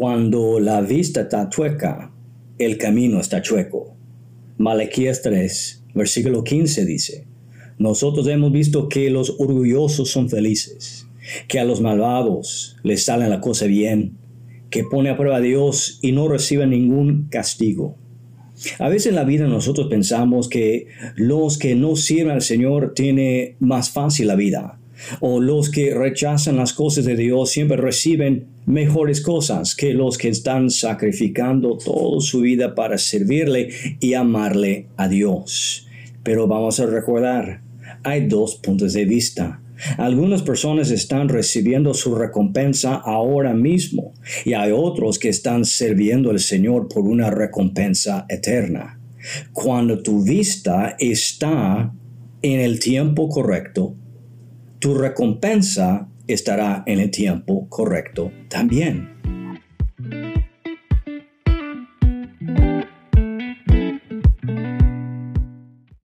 Cuando la vista está chueca, el camino está chueco. Malaquías 3, versículo 15 dice, nosotros hemos visto que los orgullosos son felices, que a los malvados les sale la cosa bien, que pone a prueba a Dios y no recibe ningún castigo. A veces en la vida nosotros pensamos que los que no sirven al Señor tienen más fácil la vida, o los que rechazan las cosas de Dios siempre reciben mejores cosas que los que están sacrificando toda su vida para servirle y amarle a Dios. Pero vamos a recordar, hay dos puntos de vista. Algunas personas están recibiendo su recompensa ahora mismo y hay otros que están sirviendo al Señor por una recompensa eterna. Cuando tu vista está en el tiempo correcto, tu recompensa estará en el tiempo correcto también.